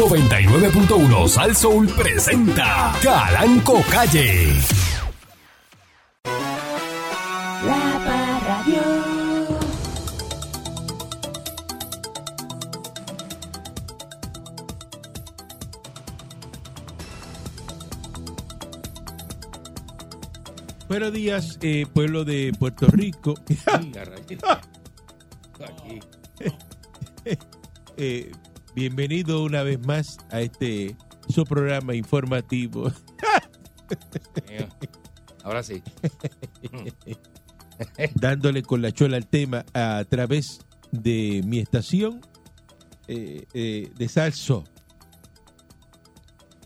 99.1 Sal Soul presenta Calanco Calle. La Parradio. Buenos días, eh, pueblo de Puerto Rico. Aquí. Eh, bienvenido una vez más a este su programa informativo. Ahora sí. dándole con la chola al tema a través de mi estación eh, eh, de Salso.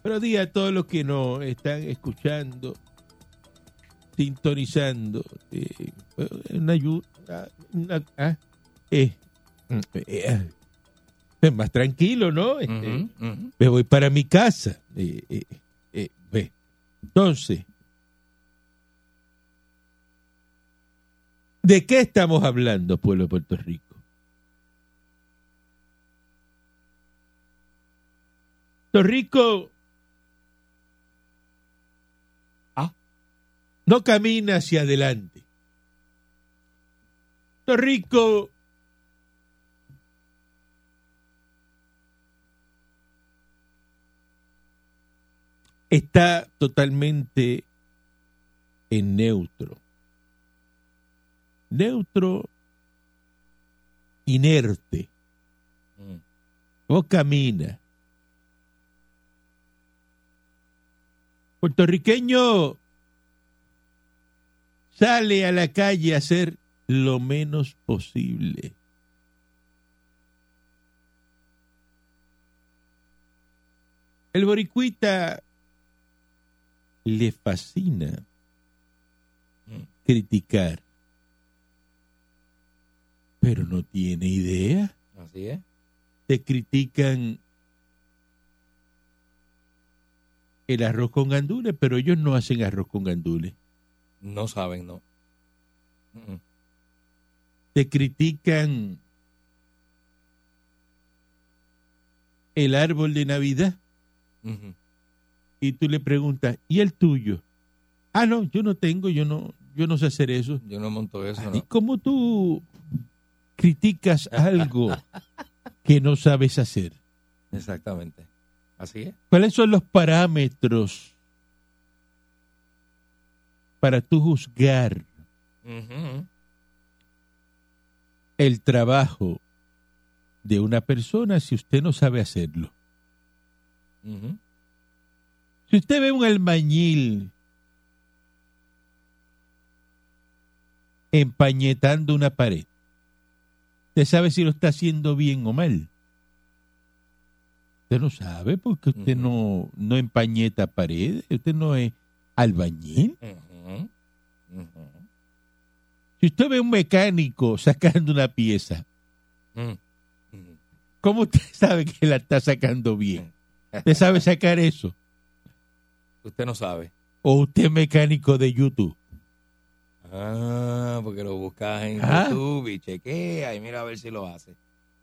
Buenos días a todos los que nos están escuchando, sintonizando. eh, una ayuda. una- ah, eh, eh, eh, más tranquilo, ¿no? Este, me voy para mi casa. Eh, eh, eh, ve. Entonces, ¿de qué estamos hablando, pueblo de Puerto Rico? Puerto Rico Ah. no camina hacia adelante. Puerto Rico está totalmente en neutro. Neutro, inerte. Mm. No camina. Puertorriqueño sale a la calle a hacer lo menos posible. El boricuita le fascina criticar, pero no tiene idea. Así es. Te critican el arroz con gandules, pero ellos no hacen arroz con gandules. No saben, no. Te critican el árbol de Navidad ujú. Y tú le preguntas, ¿y el tuyo? Ah, no, yo no tengo, yo no, yo no sé hacer eso. Yo no monto eso, ¿Y ¿no? cómo tú criticas algo que no sabes hacer? Exactamente. Así es. ¿Cuáles son los parámetros para tú juzgar el trabajo de una persona si usted no sabe hacerlo? Ujú. Si usted ve un albañil empañetando una pared, usted sabe si lo está haciendo bien o mal. Usted no sabe porque usted no, no empañeta paredes, usted no es albañil. Si usted ve un mecánico sacando una pieza, Mm. Ujú. ¿cómo usted sabe que la está sacando bien? ¿Usted sabe sacar eso? Usted no sabe. ¿O usted es mecánico de YouTube? Ah, porque lo buscas en Ah. YouTube y chequea y mira a ver si lo hace.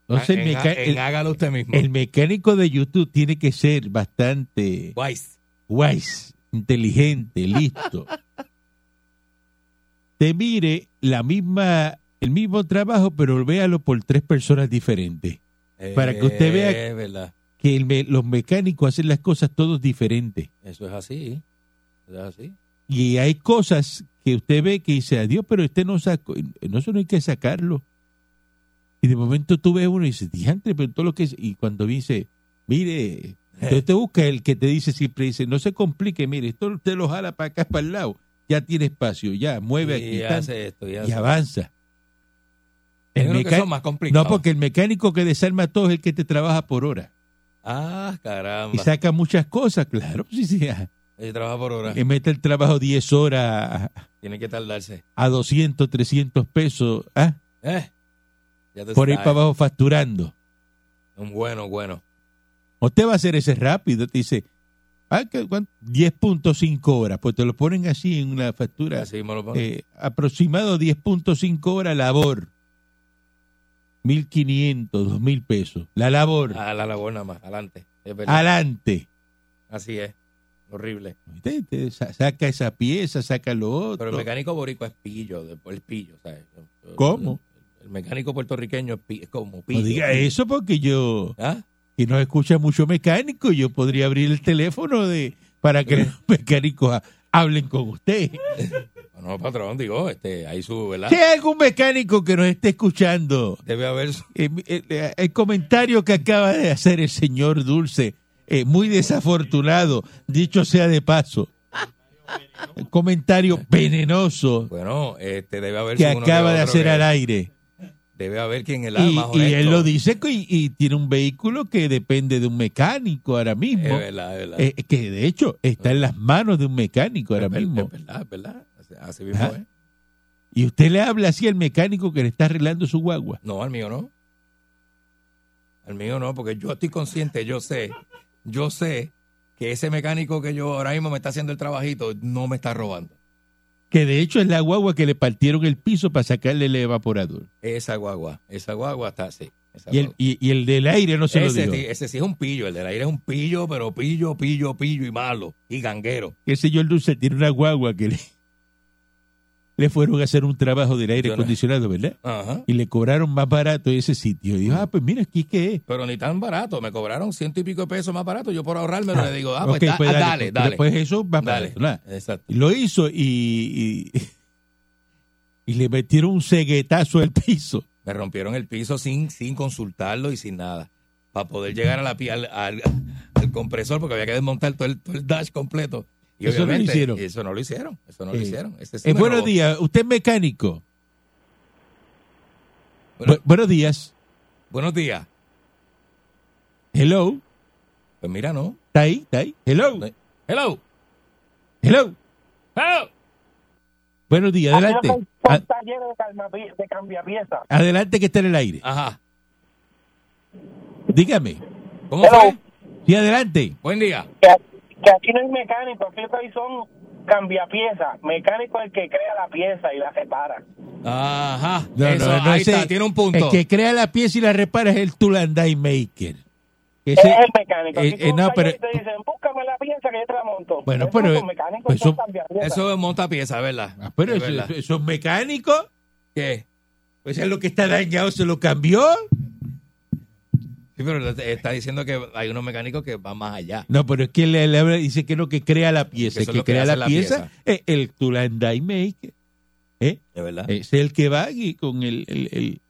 Entonces, Ah, en, hágalo usted mismo. el mecánico de YouTube tiene que ser bastante Wise. wise, inteligente, listo. Te mire la misma, el mismo trabajo, pero véalo por tres personas diferentes. Para que usted vea- Es verdad. Que el me- los mecánicos hacen las cosas todos diferentes. Eso es así. Eso es así. Y hay cosas que usted ve que dice, adiós, pero este no sacó, no, eso no hay que sacarlo. Y de momento tú ves uno y dices, diantre, pero todo lo que es, y cuando dice, mire, entonces te busca el que te dice siempre, dice, no se complique, mire, esto usted lo jala para acá, para el lado, ya tiene espacio, ya, mueve y aquí, tan, hace esto. Y, y hace. avanza. El que son más complicados. no, porque el mecánico que desarma todo es el que te trabaja por hora. Ah, caramba. Y saca muchas cosas, claro. Sí, sí, Ella trabaja por hora. que mete el trabajo 10 horas Tiene que tardarse. a 200, 300 pesos, ¿ah? Eh, ya te por ahí para abajo facturando. Un bueno, bueno. Usted va a hacer ese rápido, te dice, ah, ¿qué- cuánto? 10.5 horas, pues te lo ponen así en una factura, Así me lo eh, aproximado 10.5 horas labor. 1.500, 2.000 pesos. La labor, A la labor nada más, adelante. Adelante. Así es. Horrible. Saca esa pieza, saca lo otro. Pero el mecánico boricua es pillo, el pillo, ¿sabes? ¿Cómo? El, el mecánico puertorriqueño es, pi- es como pillo. no diga eso porque yo, ¿Ah? que no escucha mucho mecánico, yo podría abrir el teléfono de para que los mecánicos ha- hablen con usted. No, patrón, digo, este, ahí su, ¿verdad? Si hay algún mecánico que nos esté escuchando, Debe haber eh, eh, eh, el comentario que acaba de hacer el señor Dulce, eh, muy desafortunado, dicho sea de paso. El comentario venenoso bueno, este, debe haber que acaba de hacer que- al aire. Debe haber quien el Y, más y él lo dice y, y tiene un vehículo que depende de un mecánico ahora Es mismo. verdad, es verdad. Eh, que de hecho está en las manos de un mecánico ahora es, mismo. es verdad, es verdad. Así- mismo Ajá. es. Y usted le habla así al mecánico que le está arreglando su guagua. No, al mío no. Al mío no, porque yo estoy consciente, yo sé, yo sé que ese mecánico que yo ahora mismo me está haciendo el trabajito no me está robando. Que de hecho es la guagua que le partieron el piso para sacarle el evaporador. Esa guagua, esa guagua está así. Y el, y, y el del aire no se lo ese, dio. sí- ese sí es un pillo, el del aire es un pillo, pero pillo, pillo, pillo y malo, y ganguero. El señor Dulce tiene una guagua que le, le fueron a hacer un trabajo del aire no- acondicionado, ¿verdad? Ajá. Y le cobraron más barato ese sitio. Y dijo, ah, pues mira, aquí qué es. Pero ni tan barato, me cobraron ciento y pico de pesos más barato. Yo por ahorrarme le digo, ah, pues, da- pues ah, dale, dale, pues, dale. Pues eso va dale. barato, nada. Exacto. Y Lo hizo y, y, y le metieron un ceguetazo al piso. Me rompieron el piso sin, sin consultarlo y sin nada. Para poder llegar a la al, al- al compresor, porque había que desmontar todo el, todo el dash completo. Y Eso no lo hicieron. Eso no lo hicieron. Eso no lo Eh, hicieron. Ese sí Eh, buenos robó. días, usted es mecánico. Bueno, Bu- buenos días. buenos días. Hello. Pues mira, no. ¿Está ahí? ¿Está ahí? Hello. Hello. Hello. Hello. Buenos días, adelante. Aquí A- un taller de, calma- de cambiapiezas. adelante que está en el aire. Ajá. Dígame. ¿Cómo Hello. fue? Sí, adelante. Buen día. Que, que aquí no hay mecánico, aquí lo que hay son cambiapiezas. Mecánico es el que crea la pieza y la separa. Ajá. No, Eso, no, no, ahí ese- está, tiene un punto. El que crea la pieza y la repara es el Tool and Die Maker. Ese es el mecánico. eh, Aquí eh, no, pero- y te dicen, búscame la pieza que yo te la monto. Bueno, pero- mecánicos, pues son eso-. Eso es montapieza, ¿verdad? Ah, pero Es eso, verdad. eso- esos mecánicos, ¿Qué? pues es lo que está dañado, se lo cambió. Sí, pero está diciendo que hay unos mecánicos que van más allá. No, pero es que le, le habla- dice que lo que crea la pieza, Que es que crea la la pieza, es el Tool and Die Maker. ¿eh? ¿De verdad? Es el que va y con el, el- el-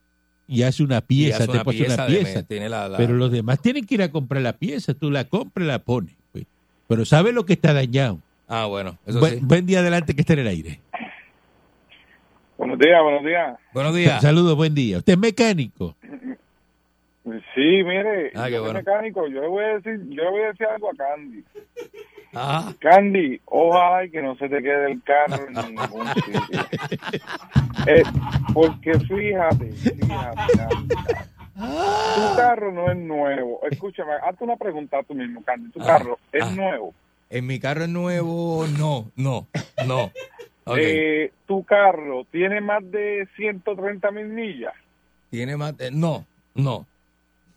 y hace una pieza, hace te una una de- pieza. tiene la- la- Pero los demás tienen que ir a comprar la pieza, tú la compras y la pones. pues. Pero sabe lo que está dañado. Ah, bueno, eso Buen, sí. buen día adelante que esté en el aire. Buenos días, buenos días. Buenos días. Saludos, buen día. ¿Usted es mecánico? Sí, mire, Ah, yo bueno. mecánico, yo le voy a decir, yo le voy a decir algo a Candy. Ajá. Candy, ojalá y que no se te quede el carro en ningún sitio. Eh, porque fíjate, fíjate, Candy, tu carro no es nuevo. Escúchame, hazte una pregunta tú mismo, Candy. Tu Ah, carro es ah. nuevo. En mi carro es nuevo, no, no, no. Eh, tu carro tiene más de 130 mil millas. tiene más, eh, no, no,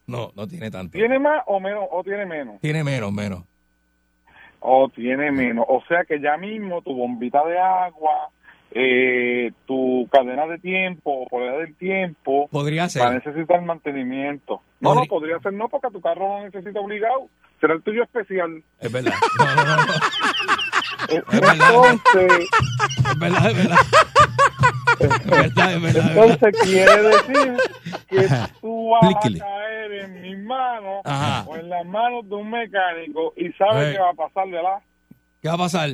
no, no tiene tanto. ¿Tiene más o menos o tiene menos? Tiene menos, menos. O tiene menos. O sea que ya mismo tu bombita de agua, eh, tu cadena de tiempo, polea del tiempo, Podría va a ser. necesitar mantenimiento. No, no, podría ser no, porque tu carro no necesita obligado. Será el tuyo especial. Es verdad. No, no, no, no. Verdad. Entonces, Es verdad, es verdad. Es verdad, es verdad. es verdad. entonces quiere decir que Ajá. tú vas a caer en mis manos Ajá. o en las manos de un mecánico y sabes qué va a pasar de la ¿Qué va a pasar?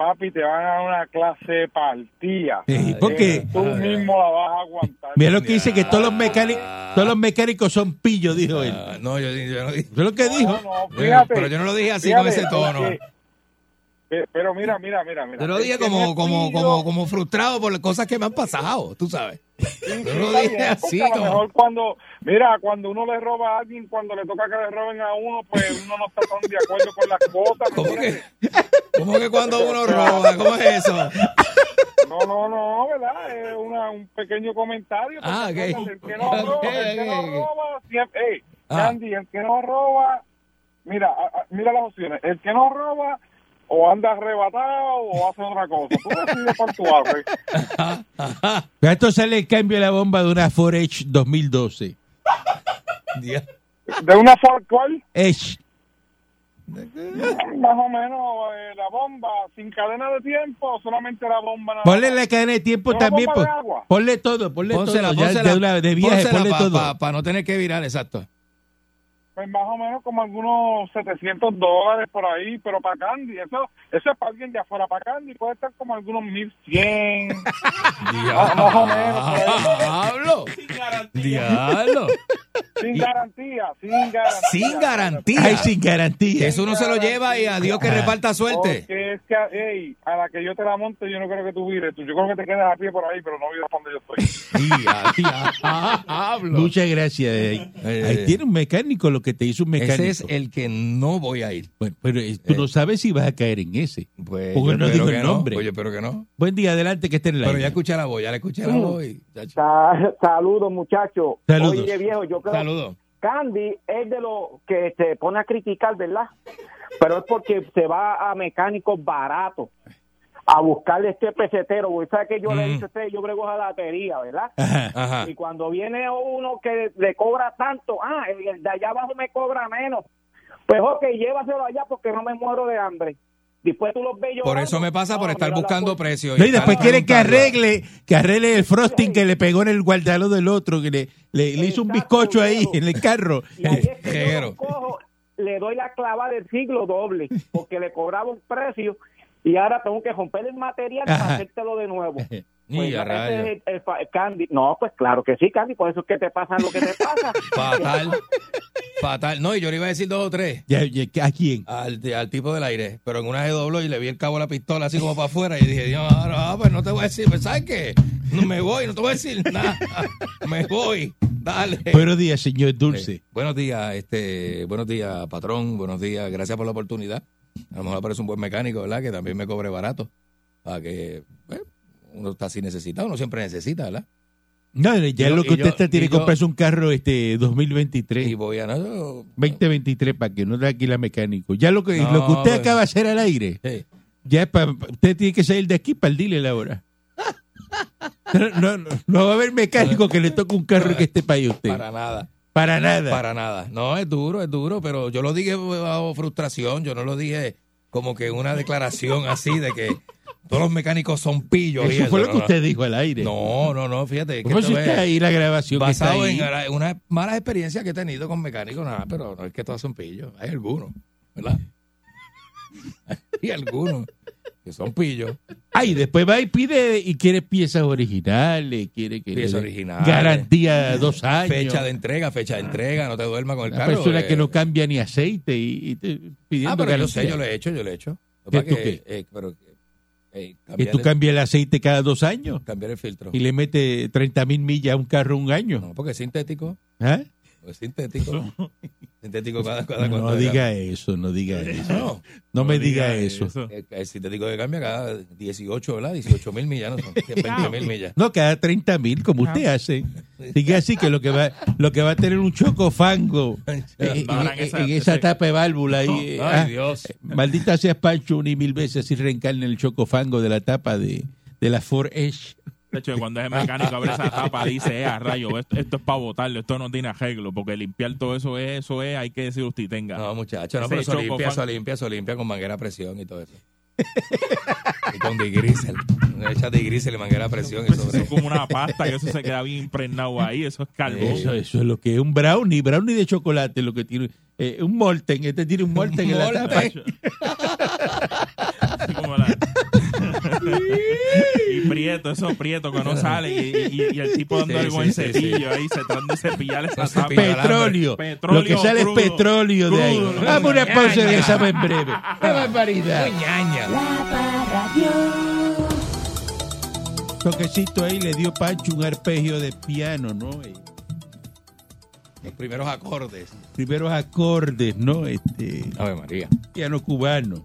Papi, te van a dar una clase de partida. Sí, porque Tú mismo la vas a aguantar. mira lo que dice que todos los mecánicos, todos los mecánicos son pillos, dijo él. Ah, no, yo, yo no dije. Eso es lo que dijo. No, no, Yo- fíjate, pero yo no lo dije así fíjate, con ese tono. Pero mira, mira, mira, mira. Yo lo dije como, como, como, como frustrado por las cosas que me han pasado, tú sabes. sí, yo lo dije así, a lo mejor cuando, mira, cuando uno le roba a alguien, cuando le toca que le roben a uno, pues uno no está tan de acuerdo con las cosas. ¿me ¿Cómo que? ¿Cómo que cuando uno roba? ¿Cómo es eso? No, no, no, ¿verdad? Es una, un pequeño comentario. Ah, ok. El que no roba, el que no roba, siempre... Ey, Ah. Candy, el que no roba... Mira, mira las opciones. El que no roba o anda arrebatado o hace otra cosa. Tú decides por tu arte. ¿Cuánto sale el cambio de la bomba de una Ford Edge 2012? Dia- ¿De una Ford cuál? Edge. Más o menos eh, la bomba sin cadena de tiempo o solamente la bomba nada Ponle la cadena de tiempo ¿Una también. bomba de pues. agua? Ponle todo, ponle Pónsela, todo. Ya pónsela, de, una- de viaje, ponle todo. para no tener que virar, exacto. Pues más o menos como algunos 700 dólares por ahí, pero para Candy, eso, eso es para alguien de afuera, para Candy puede estar como algunos 1100. Ah, más o menos, Diablo. Diablo. sin garantía, sin garantía. Sin garantía. Ay, sin garantía. Eso uno se lo lleva y a Dios que reparta suerte. Porque es que, ey, a la que yo te la monte, yo no creo que tú vires. Tú, yo creo que te quedas a pie por ahí, pero no vires donde yo estoy. Diablo. Muchas gracias. Ahí, Eh, ahí tiene un mecánico, lo que te hizo un mecánico. Ese es el que no voy a ir. Bueno, pero eh, tú no sabes si vas a caer en ese. Pues, Porque no dijo el no. nombre. Pues yo espero que no. Buen día, adelante, que esté en el Pero ya escuché la voz, ya le escuché la voz. Sa- Saludos, muchachos. Saludos. Oye, viejo, yo creo Saludos. Candy es de lo que se pone a criticar, ¿verdad? Pero es porque se va a mecánicos baratos a buscarle este pesetero. güey. ¿Sabe que yo le Mm. dije a usted? Yo brego a la batería, ¿verdad? Ajá. Ajá. Y cuando viene uno que le cobra tanto, ah, el el de allá abajo me cobra menos. Pues ok, llévaselo allá porque no me muero de hambre. Después tú los ves Por llorando. eso me pasa por No, estar buscando precios. No, y después quiere que arregle, que arregle el frosting que le pegó en el guardalo del otro, que le, le, le hizo un bizcocho ahí en el carro. Y ahí es que yo cojo, le doy la clava del siglo doble, porque le cobraba un precio y ahora tengo que romper el material Ajá. para hacértelo de nuevo. Pues, a ese rayos. es el- el fa- Candy. No, pues claro que sí, Candy, por eso es que te pasa lo que te pasa. Fatal. Fatal. No, y yo le iba a decir dos o tres. ¿A quién? Al, al tipo del aire, pero en una se dobló y le vi el cabo de la pistola así como para afuera y dije, Dios, ahora, ah, pues no te voy a decir, pues, ¿sabes qué? No me voy, no te voy a decir nada, me voy, dale. Buenos días, señor Dulce. Eh, buenos días, este, buenos días, patrón, buenos días, gracias por la oportunidad. A lo mejor aparece un buen mecánico, ¿verdad? Que también me cobre barato. Para que, pues, uno está así necesitado, uno siempre necesita, ¿verdad? No, ya yo- lo que yo- usted está tiene que comprarse un carro este 2023. Y voy a, no, yo- 2023 para que no da aquí la mecánico. Ya lo que No, lo que usted pues. acaba de hacer al aire, sí. ya es para usted tiene que salir de aquí para el dealer ahora. No, no, no, no va a haber mecánico que le toque un carro que esté para usted. para nada. Para nada. Para nada. No, es duro, es duro, pero yo lo dije bajo frustración, yo no lo dije como que una declaración así de que todos los mecánicos son pillos. y Eso fue lo no, que no. usted dijo al aire. No, no, no, fíjate. ¿Cómo si está ahí la grabación que está basado ahí? en unas malas experiencias que he tenido con mecánicos, nada, pero no es que todos son pillos, hay algunos, ¿verdad? Hay algunos que son pillos. Ay, después va y pide y quiere piezas originales, quiere que Piezas originales. garantía dos años. Fecha de entrega, fecha de entrega, no te duermas con el carro. persona eh. que no cambia ni aceite y, y te- pidiendo Ah, pero yo garantía. sé, yo lo he hecho, yo lo he hecho. Lo ¿Qué que tú pasa que, qué? eh, pero, eh, cambiar, tú cambias el aceite cada dos años cambiar el filtro. y le metes 30 mil millas a un carro un año. No, porque es sintético. ¿Ah? Es sintético. sintético cada, cada No, cuánto de diga eso, no diga eso. No, No me diga eso. el, el sintético que cambia cada 18, ¿verdad? 18 mil millas, no son 20 mil millas. No, cada 30 mil, como usted hace. Sigue así que lo que va lo que va a tener un chocofango eh, en, en en- esa- en esa ese- tapa de válvula. ahí, Ay, eh, ah, Dios. Maldita seas Pancho un y mil veces así reencarna el chocofango de la tapa de, de la Ford Edge. De hecho, cuando ese mecánico abre esa tapa, dice, eh, a rayo, esto, esto es para botarlo, esto no tiene arreglo, porque limpiar todo eso es, eso es, hay que decir usted tenga. No, muchacho, no, pero eso limpia, eso limpia, eso limpia con manguera a presión y todo eso. y con digrisel. Echa digrisel y manguera a presión y eso sobre es como una pasta y eso se queda bien impregnado ahí, eso es carbón. Eso, eso es lo que es un brownie, brownie de chocolate, lo que tiene. eh, un molten, este tiene un molten en la tapa. Como la- y prieto, eso prieto que no sale y, y- y el tipo sí, el sí, cepillo ahí, se tratan de cepillar esa tapa. Petróleo. Petróleo Lo que sale crudo. es petróleo de ahí. Crudo. Vamos a una pausa y regresamos en breve. ¡Qué barbaridad! ñaña. Toquecito ahí le dio Pancho un arpegio de piano, ¿no? Eh, Los primeros acordes. primeros acordes, ¿no? Este Ave María. piano cubano.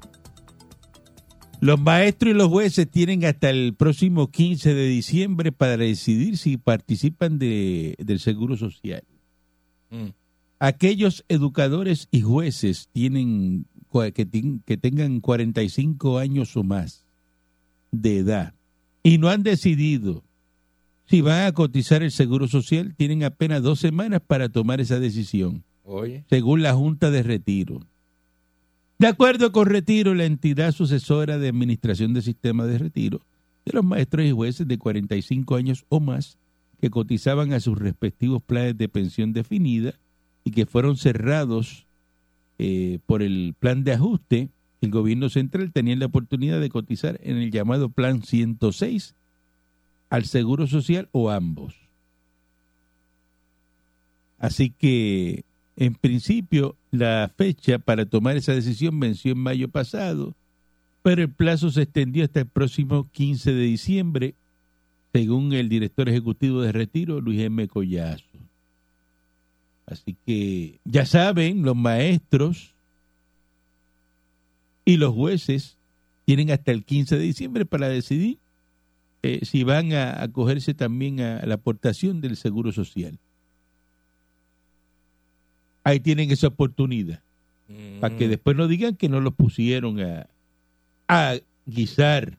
Los maestros y los jueces tienen hasta el próximo 15 de diciembre para decidir si participan de, del Seguro Social. Mm. Aquellos educadores y jueces tienen que, que tengan 45 años o más de edad y no han decidido si van a cotizar el Seguro Social, tienen apenas dos semanas para tomar esa decisión Oye. según la Junta de Retiro. De acuerdo con Retiro, la entidad sucesora de Administración del Sistema de Retiro, de los maestros y jueces de 45 años o más que cotizaban a sus respectivos planes de pensión definida y que fueron cerrados eh, por el plan de ajuste, el gobierno central tenía la oportunidad de cotizar en el llamado Plan 106 al Seguro Social o ambos. Así que, en principio, la fecha para tomar esa decisión venció en mayo pasado, pero el plazo se extendió hasta el próximo 15 de diciembre, según el director ejecutivo de Retiro, Luis M. Collazo. Así que, ya saben, los maestros y los jueces tienen hasta el 15 de diciembre para decidir eh, si van a acogerse también a la aportación del Seguro Social. Ahí tienen esa oportunidad, Mm. para que después no digan que no los pusieron a, a guisar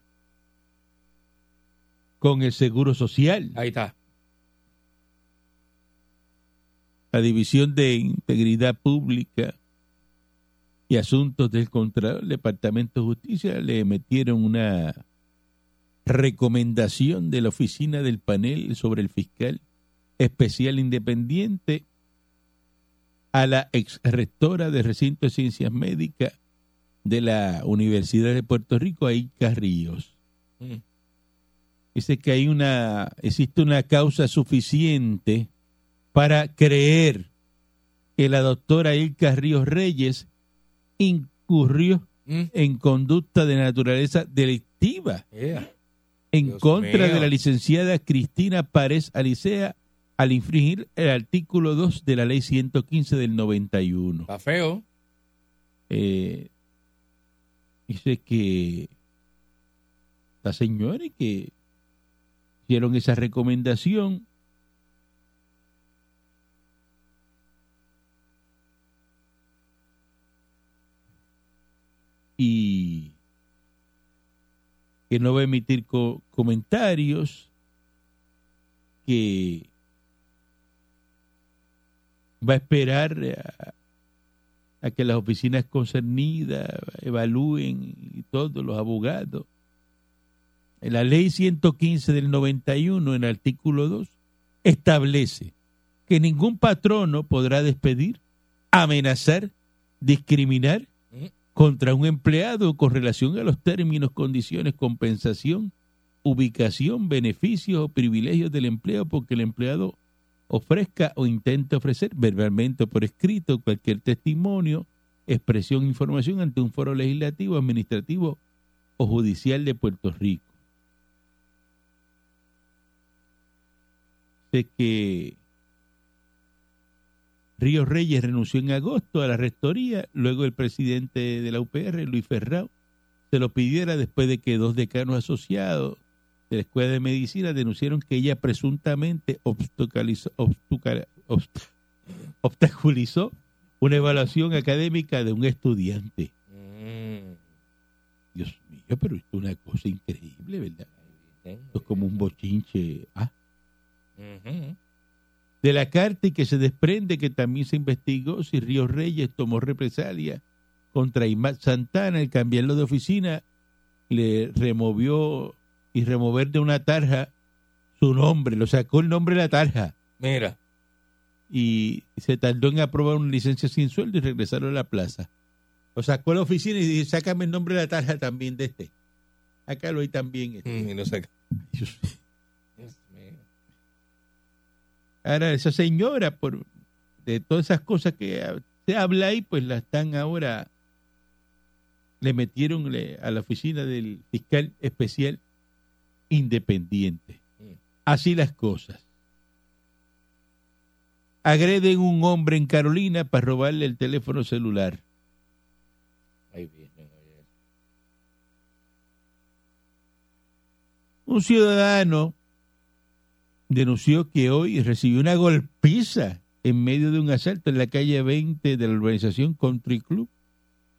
con el Seguro Social. Ahí está. La División de Integridad Pública y Asuntos del Contralor, el Departamento de Justicia, le metieron una recomendación de la oficina del panel sobre el fiscal especial independiente a la ex rectora del recinto de ciencias médicas de la Universidad de Puerto Rico, Aika Ríos. Mm. Dice que hay una, existe una causa suficiente para creer que la doctora Ilka Ríos Reyes incurrió Mm. en conducta de naturaleza delictiva Yeah. en Dios contra mío. de la licenciada Cristina Párez Alicea al infringir el artículo 2 de la ley 115 del 91. Está feo. Eh, dice que la señora y que hicieron esa recomendación y que no va a emitir co- comentarios que va a esperar a, a que las oficinas concernidas evalúen y todos los abogados. En la ley 115 del 91, en el artículo 2, establece que ningún patrono podrá despedir, amenazar, discriminar contra un empleado con relación a los términos, condiciones, compensación, ubicación, beneficios o privilegios del empleo porque el empleado ofrezca o intente ofrecer verbalmente o por escrito cualquier testimonio, expresión, información ante un foro legislativo, administrativo o judicial de Puerto Rico. Sé que Ríos Reyes renunció en agosto a la rectoría, luego el presidente de la UPR, Luis Ferrao, se lo pidiera después de que dos decanos asociados de la Escuela de Medicina denunciaron que ella presuntamente obstaculizó, una evaluación académica de un estudiante. Mm. Dios mío, pero esto es una cosa increíble, ¿verdad? Esto es como un bochinche. Ah, de la carta y que se desprende que también se investigó si Ríos Reyes tomó represalia contra Imad Santana al cambiarlo de oficina, le removió y remover de una tarja su nombre, lo sacó el nombre de la tarja Mira. y se tardó en aprobar una licencia sin sueldo y regresaron a la plaza. Lo sacó a la oficina y dijo, sácame el nombre de la tarja también de este. Acá lo hay también. este. Mm, y. Dios Dios mío. Ahora, esa señora, por de todas esas cosas que se habla ahí, pues la están ahora, le metieron le- a la oficina del fiscal especial independiente. Mm. Así las cosas. Agreden un hombre en Carolina para robarle el teléfono celular. Un ciudadano denunció que hoy recibió una golpiza en medio de un asalto en la calle 20 de la urbanización Country Club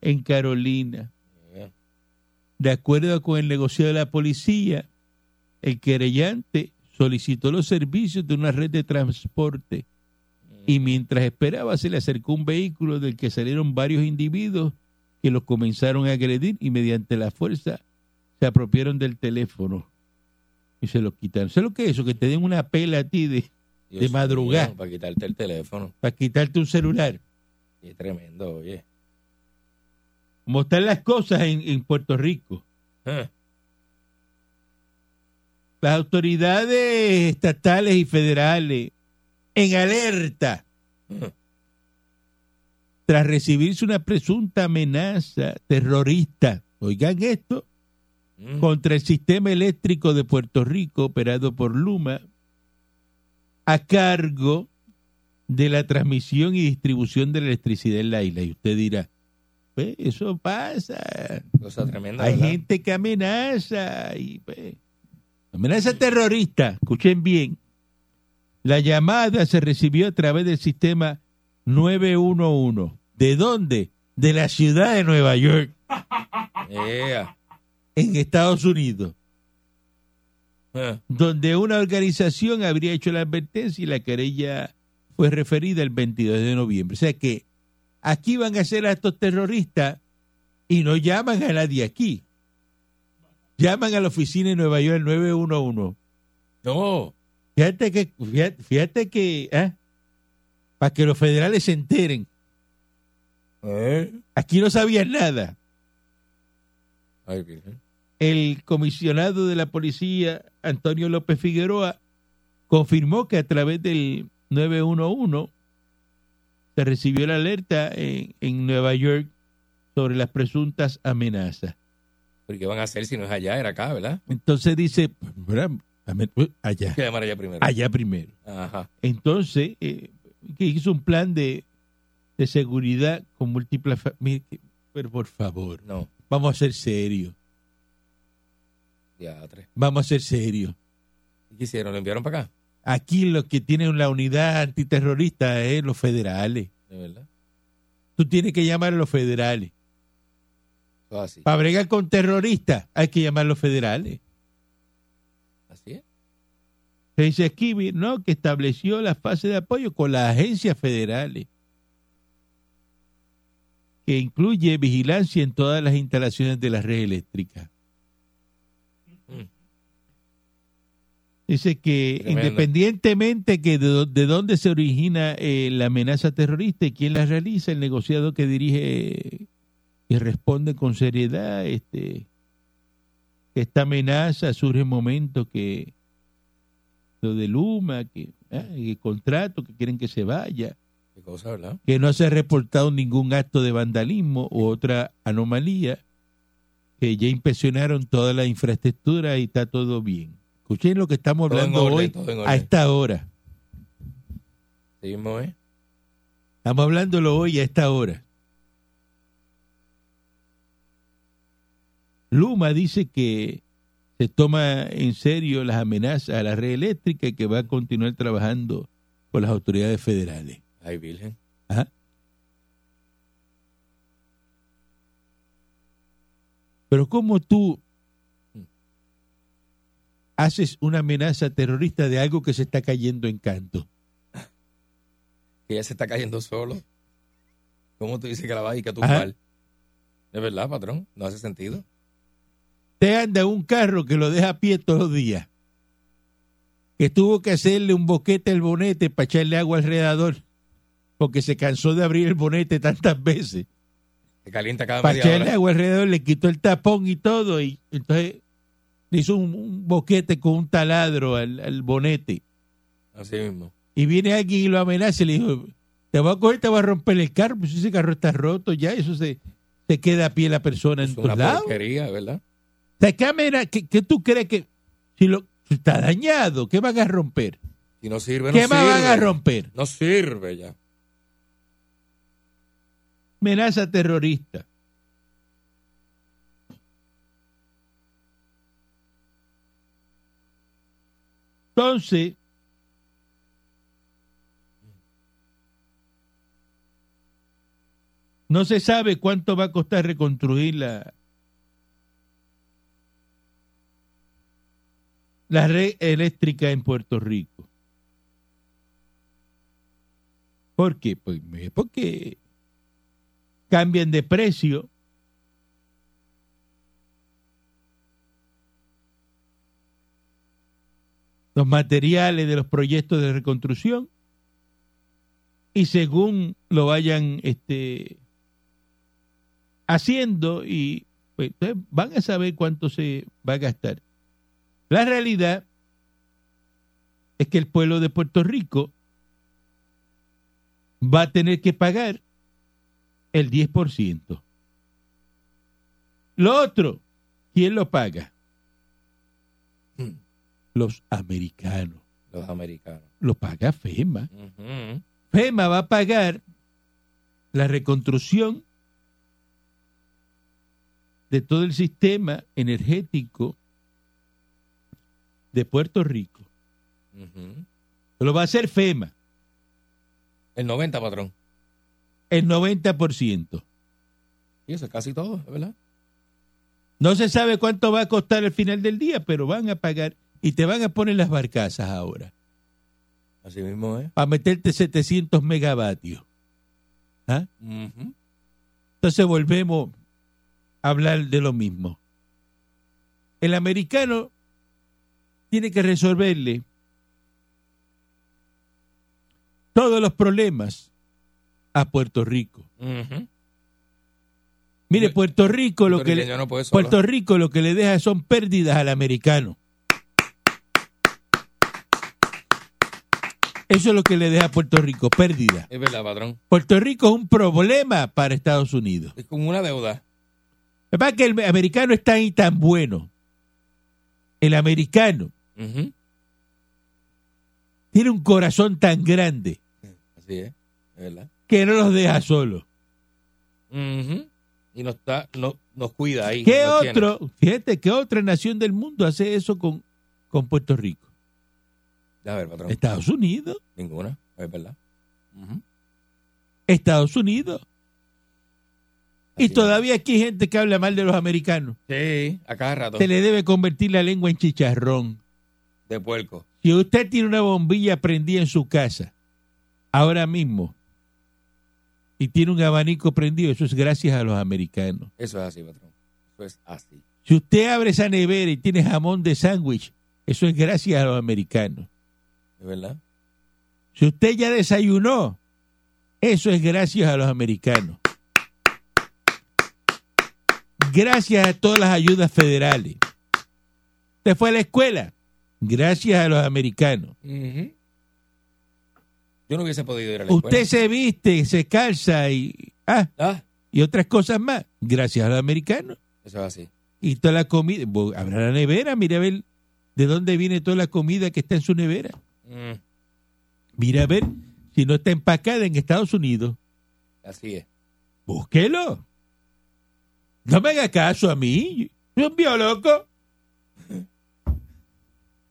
en Carolina. De acuerdo con el negociado de la policía, el querellante solicitó los servicios de una red de transporte y mientras esperaba se le acercó un vehículo del que salieron varios individuos que los comenzaron a agredir y mediante la fuerza se apropiaron del teléfono y se lo quitaron. ¿Sabes lo que es eso? Que te den una pela a ti de, de madrugada mío, para quitarte el teléfono. para quitarte un celular. Qué tremendo, oye. Como están las cosas en, en Puerto Rico. Ah, Las autoridades estatales y federales en alerta ah. tras recibirse una presunta amenaza terrorista. Oigan esto, Mm. contra el sistema eléctrico de Puerto Rico operado por Luma a cargo de la transmisión y distribución de la electricidad en la isla. Y usted dirá, pues eso pasa. Cosa tremenda. Hay ¿verdad? gente que amenaza. Y, pues, amenaza terrorista. Escuchen bien. La llamada se recibió a través del sistema 911. ¿De dónde? De la ciudad de Nueva York, en Estados Unidos. Ah, donde una organización habría hecho la advertencia y la querella fue referida el 22 de noviembre. O sea que aquí van a ser actos terroristas y no llaman a nadie aquí. Llaman a la oficina de Nueva York el 911. No. Fíjate que, fíjate, fíjate que, ¿eh? para que los federales se enteren, ¿Eh? aquí no sabían nada. Ay, el comisionado de la policía, Antonio López Figueroa, confirmó que a través del 911 se recibió la alerta en, en Nueva York sobre las presuntas amenazas. ¿Pero qué van a hacer si no es allá? Era acá, ¿verdad? Entonces dice, uh, allá, Hay que llamar allá primero. allá primero. Ajá. Entonces, eh, que hizo un plan de, de seguridad con múltiples... fa- mire que- Pero por favor, No. vamos a ser serios, vamos a ser serios. ¿Qué hicieron? ¿Lo enviaron para acá? Aquí los que tienen la unidad antiterrorista es los federales. ¿De verdad? Tú tienes que llamar a los federales. Así. Para bregar con terroristas hay que llamar a los federales. Así es. Se dice aquí, ¿no? Que estableció la fase de apoyo con las agencias federales. Que incluye vigilancia en todas las instalaciones de la red eléctrica. Mm. Dice que Tremendo. independientemente que de dónde se origina eh, la amenaza terrorista y quién la realiza, el negociado que dirige y responde con seriedad, este, que esta amenaza surge en momentos que lo de Luma, que ah, el contrato, que quieren que se vaya, Qué cosa, que no se ha reportado ningún acto de vandalismo u otra anomalía, que ya inspeccionaron toda la infraestructura y está todo bien. Escuchen lo que estamos hablando orden, hoy a esta hora. Mismo, ¿eh? Estamos hablándolo hoy a esta hora. Luma dice que se toma en serio las amenazas a la red eléctrica y que va a continuar trabajando con las autoridades federales. Ay, virgen. Ajá. Pero ¿cómo tú haces una amenaza terrorista de algo que se está cayendo en canto? Que ya se está cayendo solo. ¿Cómo tú dices que la vas y que tú Ajá. mal? ¿Es verdad, patrón? No hace sentido. Te anda un carro que lo deja a pie todos los días. Que tuvo que hacerle un boquete al bonete para echarle agua alrededor. Porque se cansó de abrir el bonete tantas veces. Se calienta cada Para echarle hora. agua alrededor, le quitó el tapón y todo. Y entonces le hizo un, un boquete con un taladro al, al bonete. Así mismo. Y viene alguien y lo amenaza y le dijo, te voy a coger, te voy a romper el carro. Pues ese carro está roto ya, eso se, se queda a pie la persona en Es una lados. porquería, ¿verdad? O sea, ¿qué, tú crees que si lo está dañado, qué van a romper? Si no sirve, no ¿Qué más van a romper? No sirve ya. Amenaza terrorista. Entonces, no se sabe cuánto va a costar reconstruir la, la red eléctrica en Puerto Rico. ¿Por qué? Pues porque cambian de precio. los materiales de los proyectos de reconstrucción y según lo vayan este haciendo y pues, van a saber cuánto se va a gastar. La realidad es que el pueblo de Puerto Rico va a tener que pagar el 10%. Lo otro, ¿quién lo paga? Hmm. Los americanos. Los americanos. Lo paga FEMA. FEMA va a pagar la reconstrucción de todo el sistema energético de Puerto Rico. Lo va a hacer FEMA, El 90, patrón. el 90%. Y eso es casi todo, ¿es verdad? No se sabe cuánto va a costar al final del día, pero van a pagar y te van a poner las barcazas ahora Así mismo es. para meterte 700 megavatios. ¿Ah? Entonces volvemos a hablar de lo mismo. El americano tiene que resolverle todos los problemas a Puerto Rico. Mire, Puerto Rico lo que le, no. Puerto Rico lo que le deja son pérdidas al americano. Eso es lo que le deja a Puerto Rico, pérdida. Es verdad, patrón. Puerto Rico es un problema para Estados Unidos. Es como una deuda. Es que el americano está ahí tan bueno. El americano Ujú. tiene un corazón tan grande Así es. Es verdad. que no los deja solos. Ujú. Y nos, está, no- nos cuida ahí. ¿Qué nos tiene. otro, fíjate, qué otra nación del mundo hace eso con, con Puerto Rico? A ver, patrón. Estados Unidos. Ninguna. Es verdad. Estados Unidos. Y todavía aquí hay gente que habla mal de los americanos. Sí, a cada rato. Se le debe convertir la lengua en chicharrón. De puerco. Si usted tiene una bombilla prendida en su casa, ahora mismo, y tiene un abanico prendido, eso es gracias a los americanos. Eso es así, patrón. Eso es así. Si usted abre esa nevera y tiene jamón de sándwich, eso es gracias a los americanos. Es verdad. Si usted ya desayunó, eso es gracias a los americanos. Gracias a todas las ayudas federales. Usted fue a la escuela, gracias a los americanos. Yo no hubiese podido ir a la Usted escuela. se viste, se calza y, ah, Ah, y otras cosas más, gracias a los americanos. eso es así. Y toda la comida, habrá la nevera, mire a ver de dónde viene toda la comida que está en su nevera. Mm, Mira a ver si no está empacada en Estados Unidos. así es. Búsquelo. No me haga caso a mí. Yo un viejo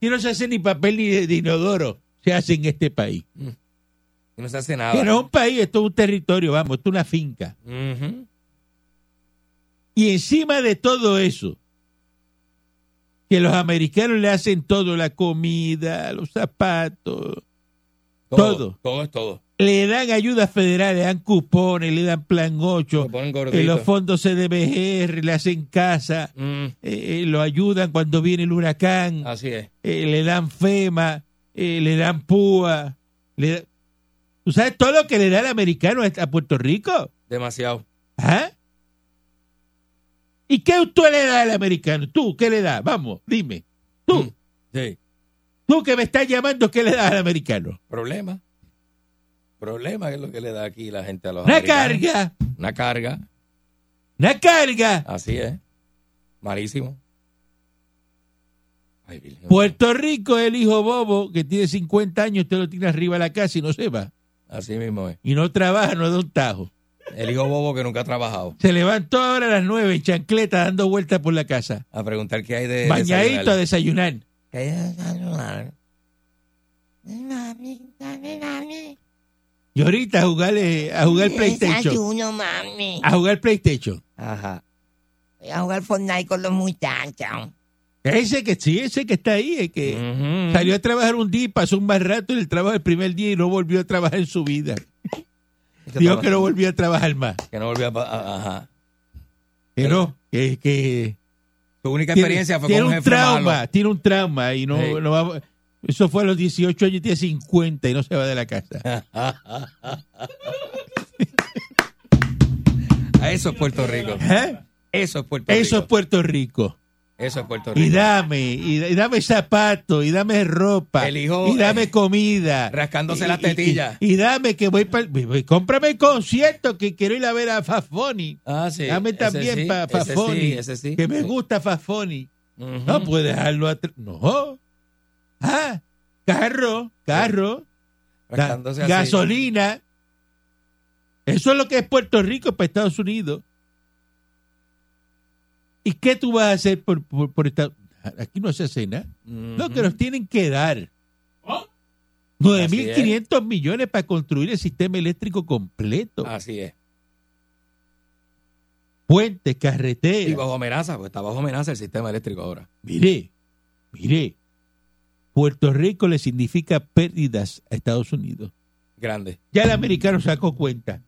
Y no se hace ni papel ni de, de inodoro. Se hace en este país. Y no se hace nada. Que no es un país, esto es un territorio, vamos, esto es una finca. Y encima de todo eso, que los americanos le hacen todo, la comida, los zapatos, Todo. Todo es todo. Le dan ayudas federales, le dan cupones, le dan plan 8, Lo ponen en gordito. los fondos CDBR, le hacen casa, Mm, eh, eh, lo ayudan cuando viene el huracán, así es. eh, le dan FEMA, eh, le dan PUA. Le da- ¿Tú sabes todo lo que le da el americano a Puerto Rico? Demasiado. ¿Ah? ¿Y qué usted le da al americano? ¿Tú qué le das? Vamos, dime. Tú, Mm, Sí. tú que me estás llamando, ¿qué le das al americano? Problema. Problema que es lo que le da aquí la gente a los Una americanos. carga, Una carga. una carga. Así es. Malísimo. Ay, Virgen. Puerto Rico, el hijo bobo que tiene 50 años, usted lo tiene arriba de la casa y no se va. Así mismo es. Y no trabaja, no da un tajo. El hijo bobo que nunca ha trabajado. Se levantó ahora a las 9 en chancleta dando vueltas por la casa. A preguntar qué hay de Bañadito a desayunar. desayunar. ¿Qué hay de desayunar? Mami, dame, mami. Y ahorita a jugar, eh, a jugar PlayStation. Desayuno, mami. A jugar PlayStation. Ajá. Voy a jugar Fortnite con los muchachos. Ese que sí, ese que está ahí, el que salió a trabajar un día y pasó un más rato en el trabajo el primer día y no volvió a trabajar en su vida. Dijo que no volvió a trabajar más. que no volvió a... Ajá. Que no, que, que Su única tiene, experiencia fue tiene con un un jefe trauma, malo. tiene un trauma y no, Sí. no va- eso fue a los 18 años, tiene 50 y no se va de la casa. A eso es Puerto Rico. ¿Eh? Eso es Puerto Eso es Rico. Puerto Rico. Eso es Puerto Y Rico. dame, y, y dame zapatos, y dame ropa, El hijo, y dame eh, comida. rascándose Y- las y- tetillas. Y, y dame que voy para... Cómprame el concierto que quiero ir a ver a Fafoni. Ah, sí. Dame ese también sí, para ese Fafoni. sí, ese sí. Que me gusta Fafoni. No puede dejarlo atrás. No. Ah, carro, carro, así. gasolina. Eso es lo que es Puerto Rico para Estados Unidos. ¿Y qué tú vas a hacer por, por, por Estados Aquí no se hace nada. No, que nos tienen que dar. 9.500 millones para construir el sistema eléctrico completo. Así es. Puentes, Y carreteras. bajo amenaza, pues está bajo amenaza el sistema eléctrico ahora. Mire, mire. Puerto Rico le significa pérdidas a Estados Unidos. Grande. Ya el americano sacó cuenta.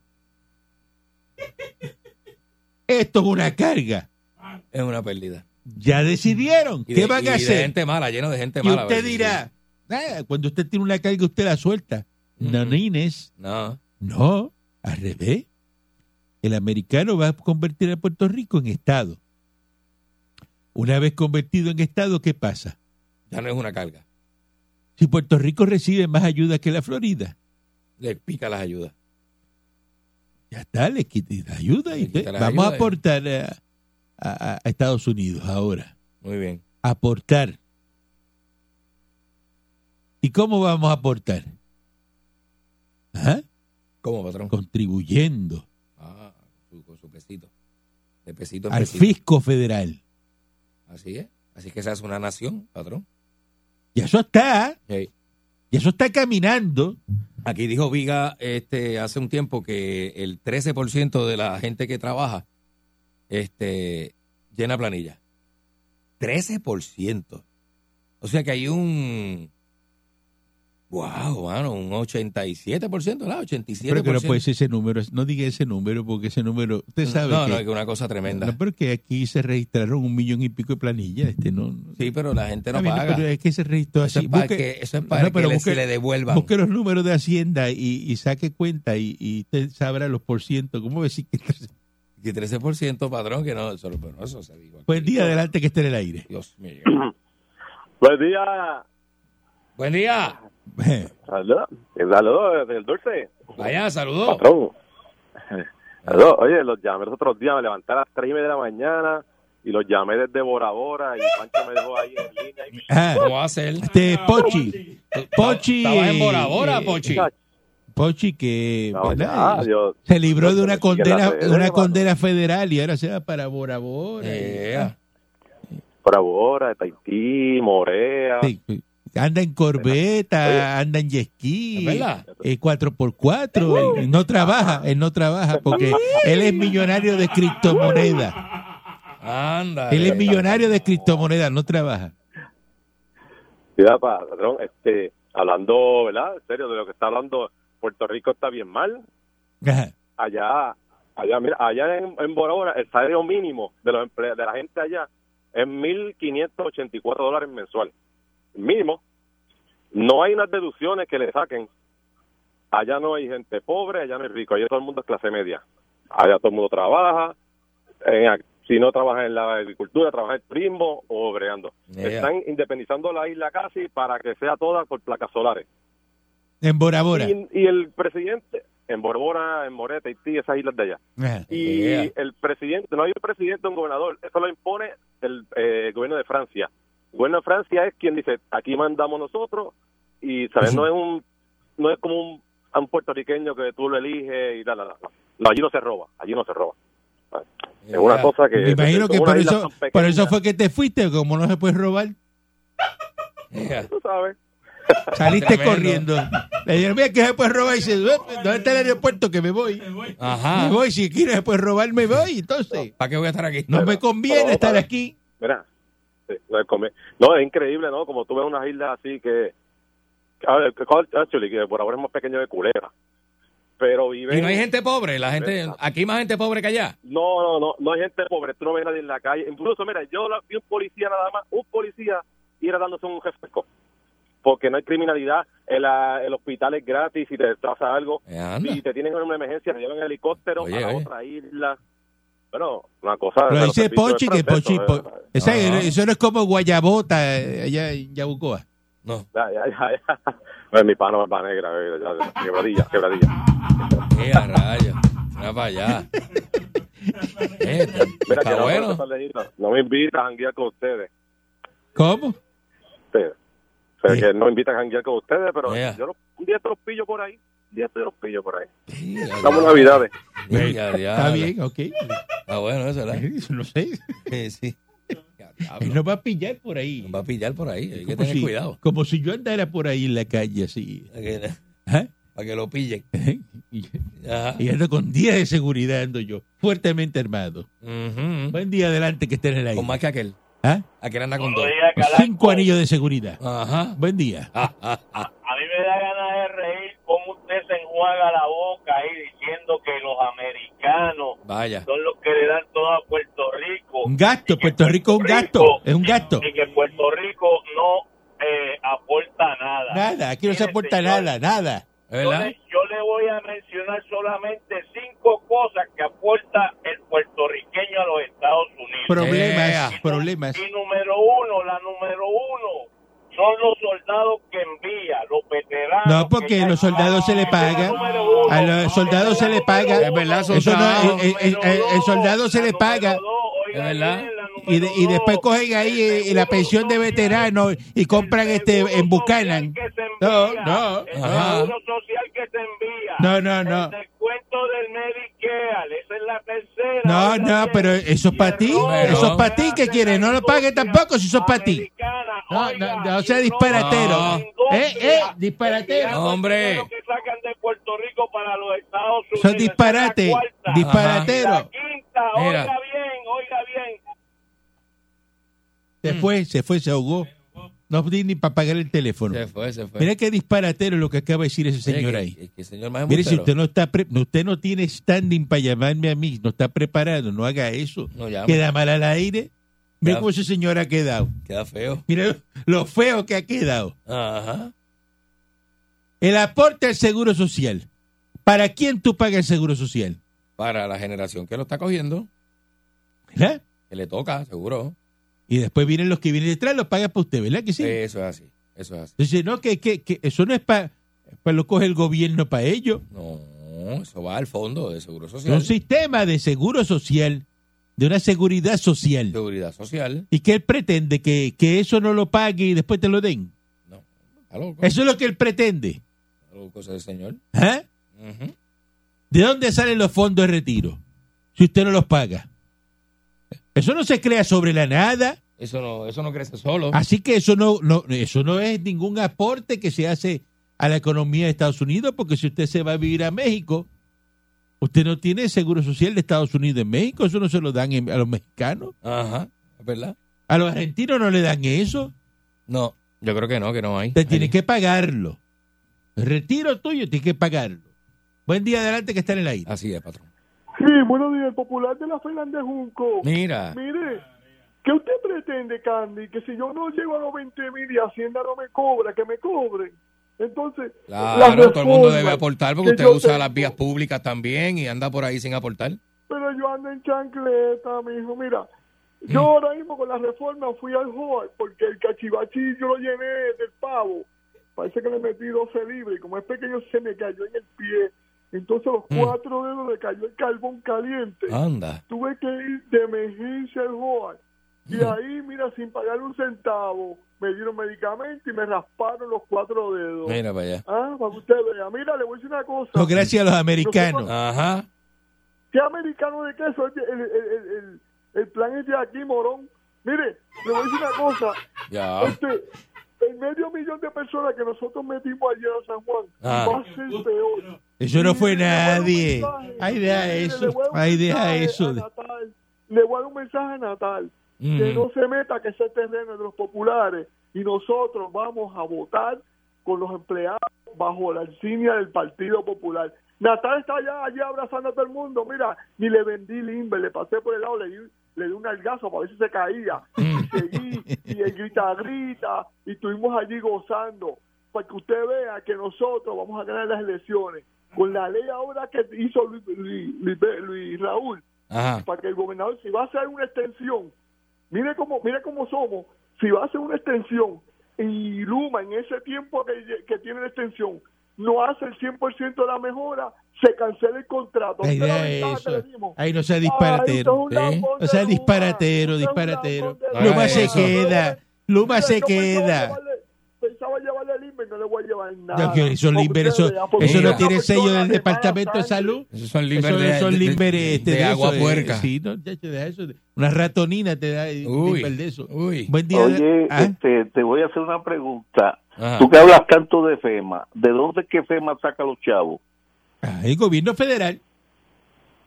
Esto es una carga. Es una pérdida. Ya decidieron. ¿Qué de- van y a de hacer? gente mala, lleno de gente Y mala. usted dirá, "Ah, cuando usted tiene una carga, usted la suelta. No, Ujú. Nines. No. No, al revés. El americano va a convertir a Puerto Rico en Estado. Una vez convertido en Estado, ¿qué pasa? Ya no es una carga. Si Puerto Rico recibe más ayuda que la Florida, Le pica las ayudas. ya está, le quita la ayuda y Le quita vamos a aportar a, a- a Estados Unidos ahora. Muy bien. Aportar. ¿Y cómo vamos a aportar? ¿Ah? ¿Cómo, patrón? Contribuyendo Ah, con su pesito. De pesito en al pesito. fisco federal. Así es. Así que esa es una nación, patrón. Y eso está, y eso está caminando. Aquí dijo Viga este, hace un tiempo que el 13% de la gente que trabaja este, llena planilla. 13%. O sea que hay un... Wow, mano, un 87%, ¿verdad? 87%. Pero que no puede ser ese número, no diga ese número porque ese número, usted sabe no, que, no, es que una cosa tremenda. no, pero que aquí se registraron un millón y pico de planillas, este no. Sí, pero la gente no paga. pero es que se registró Eso así. es para Busque- que, eso es para No, pero que le- busque- se le devuelvan. Busque los números de Hacienda y, y saque cuenta y, y usted sabrá los por ciento. ¿Cómo decir que Que 13%, padrón, que no, eso, pero eso se dijo. Buen día adelante que esté en el aire. Dios mío. Buen día. Buen día. Saludos. Saludos desde el dulce. Vaya, saludos. Patrón. Saludos. Oye, los llamé los otros días, me levanté a las 3 y media de la mañana y los llamé desde Bora Bora y Pancho me dejó ahí en línea. Y Ah, ¿Cómo va a ser? este Pochi. Pochi. Estabas en Bora Bora, eh, Pochi. Pochi que No, ¿verdad? ya, yo- se libró de una condena, de una condena federal y ahora se va para Bora Bora. Eh, Bora Bora, Tahití, Morea. Sí, anda en corbeta, anda en jet ski, eh, 4x4, él no trabaja, él no trabaja porque él es millonario de criptomonedas. Anda. Él es millonario de criptomonedas, no trabaja. Mira, pa- patrón, este, hablando, ¿verdad? En serio, de lo que está hablando, Puerto Rico está bien mal. Ajá. allá, allá, mira, allá en, en Bora Bora, el salario mínimo de los de la gente allá es 1.584 dólares mensual. Mínimo. No hay unas deducciones que le saquen. Allá no hay gente pobre, allá no hay rico, allá todo el mundo es clase media. Allá todo el mundo trabaja. en si no trabaja en la agricultura, trabaja en turismo o bregando. Yeah. Están independizando la isla casi para que sea toda por placas solares. En Bora Bora. Y, y el presidente, en Borbora, en Moreta, Haití, esas islas de allá. Y Yeah. el presidente, no hay un presidente, un gobernador, eso lo impone el eh, gobierno de Francia. De Francia es quien dice, aquí mandamos nosotros y sabes no es un no es como un, a un puertorriqueño que tú lo eliges y la, la, la. No, allí no se roba, allí no se roba. Es una cosa que Me imagino que por eso, por eso fue que te fuiste, como no se puede robar. Yeah. tú sabes. Saliste Tremendo. corriendo. Le dijeron, mira que se puede robar. Y dice, ¿dónde está el aeropuerto? Que me voy. Ajá. Me voy. Si quieres se puede robar, me voy. Entonces, ¿Para qué voy a estar aquí? no me conviene estar aquí. Mira, sí, no, es come- no, es increíble, ¿no? Como tú ves unas islas así que, a ver, actually, que por ahora es más pequeño de Culebra, pero viven... Y no hay gente pobre, la gente, aquí hay más gente pobre que allá. No, no, no, no hay gente pobre, tú no ves a nadie en la calle. Incluso, mira, yo la- vi un policía nada más, un policía ir dándose un refresco, porque no hay criminalidad, el, ah, el hospital es gratis, si te pasa algo, Eh, si te tienen una emergencia, te llevan en helicóptero Oye, a la oye. otra isla. Bueno, una cosa... Pero dice Pochi que Pochi. Po- ¿eh? esa- eso no es como Guayabota eh, allá en Yabucoa. No. Ya, ya, ya, ya. Pues mi pana es negra, eh, ya, ya, quebradilla, quebradilla. ¡Qué a rayos! Mira para allá. Eh, está, Mira, está bueno. no, no, no me invitan a janguear con ustedes. ¿Cómo? Sí. O sea, Sí. que no me invitan a janguear con ustedes, pero Yeah. yo los- un día te los pillo por ahí. Un día te los pillo por ahí. Sí, Estamos en Navidades. Está bien, ok. Está bueno eso. No sé. Sí, sí. Ya, diablo. Él nos va a pillar por ahí. Nos va a pillar por ahí, hay que tener si, cuidado. como si yo andara por ahí en la calle así. Para que, ¿Ah? para que lo pillen. Y, ando con 10 de seguridad, ando yo, fuertemente armado. Buen día adelante que esté en el aire. Con más que aquel. ¿Ah? Aquel anda con dos. Cinco anillos de seguridad. Ajá. Buen día. Ah, ah, ah. A mí me da ganas de reír cómo usted se enjuaga la boca ahí diciendo que los americanos Vaya. son los que le dan todo a Puerto Rico. Un gasto, Puerto Rico es un gasto, es un gasto. Y que Puerto Rico no eh, aporta nada. Nada, aquí no se aporta señor, nada, nada. ¿Es Yo le, yo le voy a mencionar solamente cinco cosas que aporta el puertorriqueño a los Estados Unidos. Problemas, problemas. Y número uno, la número uno, son los soldados que envía, los veteranos. No, porque que- a los soldados se le paga. A los soldados se le paga. Es verdad, Eso no, soldado. eh, eh, eh, el soldado se le paga. Es verdad. Y, de- y después cogen ahí eh, la pensión de social, veterano y compran este en Buchanan. No, no, Ajá. seguro social que se envía. No, no, no. Del Medicare, esa es la tercera. No, no, pero eso es para ti. Eso es para ti que quieres. No lo pagues tampoco si eso es para ti. No, oiga, no, no sea disparatero. Eh, eh, disparatero. Hombre. dinero que sacan de Puerto Rico para los Estados Unidos. Eso es disparate. cuarta. Disparatero. La quinta, Mira. oiga bien, oiga bien. Se fue, se fue, se ahogó. No di ni para pagar el teléfono. Se fue, se fue. Mira qué disparatero lo que acaba de decir ese señor Oye, ahí. que- que señor más Mire, si usted no está pre- no, usted no tiene standing para llamarme a mí, no está preparado, no haga eso. No. Queda mal al aire. Mira cómo ese señor ha quedado. Queda feo. Mira lo feo que ha quedado. Ajá. El aporte al seguro social. ¿Para quién tú pagas el seguro social? Para la generación que lo está cogiendo, ¿Verdad? que le toca, seguro. Y después vienen los que vienen detrás, los paga para usted, ¿verdad que sí? Eso es así. Eso es así. Entonces, no, que, que, que eso no es para lo coge el gobierno para ello. No, eso va al fondo de seguro social. un sistema de seguro social, de una seguridad social. Seguridad social. ¿Y que él pretende? ¿Que, que eso no lo pague y después te lo den? No. Eso es lo que él pretende. Loco ese señor. ¿Ah? Ujú. ¿De dónde salen los fondos de retiro? Si usted no los paga. Eso no se crea sobre la nada. Eso no, eso no crece solo. Así que eso no, no, eso no es ningún aporte que se hace a la economía de Estados Unidos, porque si usted se va a vivir a México, usted no tiene seguro social de Estados Unidos en México, eso no se lo dan a los mexicanos. Ajá. ¿Es verdad? A los argentinos no le dan eso. No, yo creo que no, que no hay. Usted tiene que pagarlo. El retiro tuyo tiene que pagarlo. Buen día adelante que está en el aire. Así es, patrón. Sí, buenos días, el popular de la Fernández Junco. Mira. Mire, ¿qué usted pretende, Candy? Que si yo no llego a los 20 mil y Hacienda no me cobra, que me cobren. Entonces, la Claro, todo el mundo debe aportar porque que usted usa tengo- las vías públicas también y anda por ahí sin aportar. Pero yo ando en chancleta, mijo. Mira, Mm. yo ahora mismo con la reforma fui al Hall porque el cachivachi yo lo llené del pavo. Parece que le metí 12 libras y como es pequeño se me cayó en el pie. Entonces los Mm. cuatro dedos le cayó el carbón caliente. Anda. Tuve que ir de emergencia al Hall. Y ahí, mira, sin pagar un centavo, me dieron medicamento y me rasparon los cuatro dedos. Mira para allá. Ah, para que usted vea. Mira, le voy a decir una cosa. No, gracias a los americanos. Ajá. ¿Qué americano de queso? El, el, el, el, el plan es de aquí, morón. Mire, le voy a decir una cosa. Ya. Este, el medio millón de personas que nosotros metimos ayer a San Juan Ah. va a ser peor. Eso no fue nadie. mensaje. Ay, deja eso. Ay, deja eso. Natal. Le voy a dar un mensaje a Natal. Que no se meta que ese terreno de los populares y nosotros vamos a votar con los empleados bajo la insignia del Partido Popular. Natal está allá, allí abrazando a todo el mundo. Mira, ni le vendí limber, le pasé por el lado, le di, le di un algazo para ver si se caía. Y seguí, y él grita, grita, y estuvimos allí gozando. Para que usted vea que nosotros vamos a ganar las elecciones. Con la ley ahora que hizo Luis, Luis- Luis- Luis Raúl, Ajá. para que el gobernador, si va a hacer una extensión, mire cómo, mire cómo somos, si va a hacer una extensión y Luma en ese tiempo que, que tiene la extensión no hace el 100% de la mejora, se cancela el contrato. Ay, eso. Ay, no sea Ay, disparatero. esto es un lambón O sea, disparatero, disparatero. Luma se queda. Luma se pensaba queda. llevarle- Pensaba llevarle no le voy a llevar nada. Limber, eso, eso no tiene sello del de Departamento de. Salud. Esos son de, son de- limber de- este, de de agua eh, puerca. Sí, no, chacho, deja eso. Una ratonina te da eh, Uy, limber de eso. uy. Buen día. Oye, Ah, este, te voy a hacer una pregunta. Ajá. Tú que hablas tanto de FEMA, ¿de dónde es que FEMA saca los chavos? ah, el gobierno federal.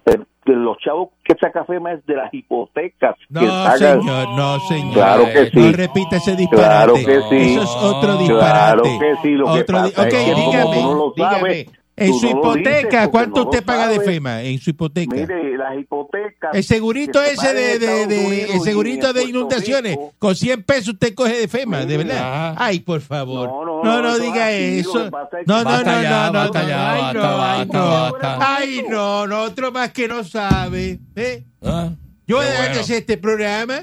Eh, de los chavos que saca FEMA es de las hipotecas que No, sacan. señor, no, señor. Claro que sí. No repita ese disparate. Claro que sí. Eso es otro disparate. Claro que sí. Lo que Otro di- pasa ok, es que dígame, no lo dígame. En su hipoteca, ¿cuánto usted paga de. FEMA? En su hipoteca. Mire, las hipotecas. El segurito ese de, de, el segurito de inundaciones, Rico. con 100 pesos usted coge de FEMA, de verdad. Ay, por favor. No, no, No, no, no eso diga eso. No, no, no, ya, no, no, Ay, no, ay, no. no, no, otro más que no sabe. ¿eh? Ah, Yo voy a dejar de bueno. hacer este programa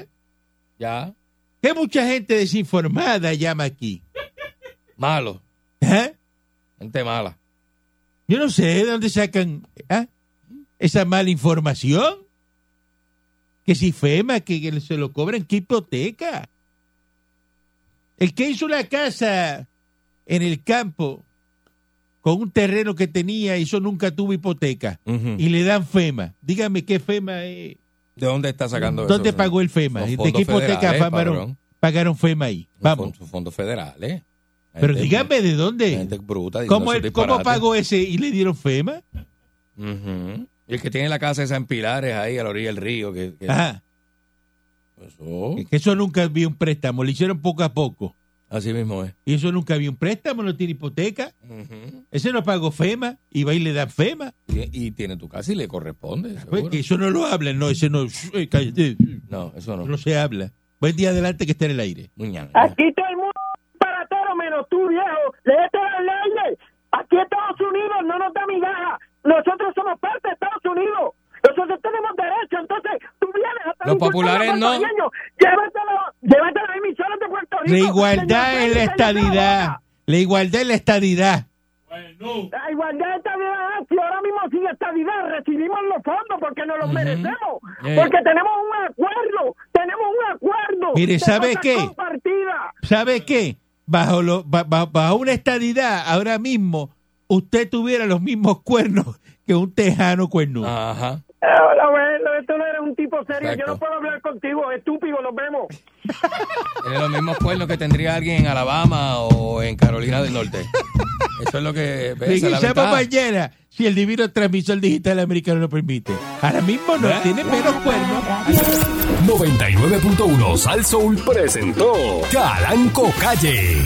Ya. que mucha gente desinformada llama aquí. Malo. ¿Ah? Gente mala. Yo no sé de dónde sacan ¿ah? esa mala información. Que si FEMA, que, se lo cobran, ¿qué hipoteca? El que hizo una casa en el campo con un terreno que tenía, eso nunca tuvo hipoteca. Y le dan FEMA. Dígame qué FEMA es. ¿De dónde está sacando eso? ¿Dónde pagó el FEMA? ¿De qué hipoteca federales, pagaron, FEMA ahí? Vamos. Son fondos federales. Pero dígame de dónde. Gente bruta. ¿Cómo, el- ¿Cómo pagó ese y le dieron FEMA? Y el que tiene la casa esa en Pilares, ahí a la orilla del río. Que, que- Ajá. Eso. Que eso nunca había un préstamo, lo hicieron poco a poco. Así mismo es. Y eso nunca había un préstamo, no tiene hipoteca. Ese no pagó FEMA y va y le dan FEMA. y, y tiene tu casa y le corresponde. Pues, seguro. que eso no lo hablan, no, ese no. eh, cállate. No, eso no. No se habla. Buen día adelante que está en el aire. Aquí todo el mundo es menos tú, viejo. Léete las leyes. Aquí Estados Unidos no nos da migaja. Nosotros somos parte de Estados Unidos. Nosotros tenemos derecho. Entonces, tú vienes a estar Los populares a no. Llévatelo, llévate las emisoras de Puerto Rico. La igualdad Señor es la estadidad. La igualdad es la estadidad. La igualdad de estadidad, si ahora mismo sin estadidad recibimos los fondos porque nos los merecemos, Eh. porque tenemos un acuerdo, tenemos un acuerdo. Mire, ¿sabe qué? ¿Sabe qué? Bajo, lo, ba- ba- bajo una estadidad, ahora mismo, usted tuviera los mismos cuernos que un tejano cuernudo. Ajá. Hola, bueno, esto no eres un tipo serio, Exacto. yo no puedo hablar contigo, estúpido, nos vemos. Tiene los mismos cuernos que tendría alguien en Alabama o en Carolina del Norte. Eso es lo que. Regresamos ventaja. mañana si el divino transmisor digital americano lo permite. Ahora mismo no, ¿Eh? tiene menos cuernos. 99.1 Sal Soul presentó Calanco Calle.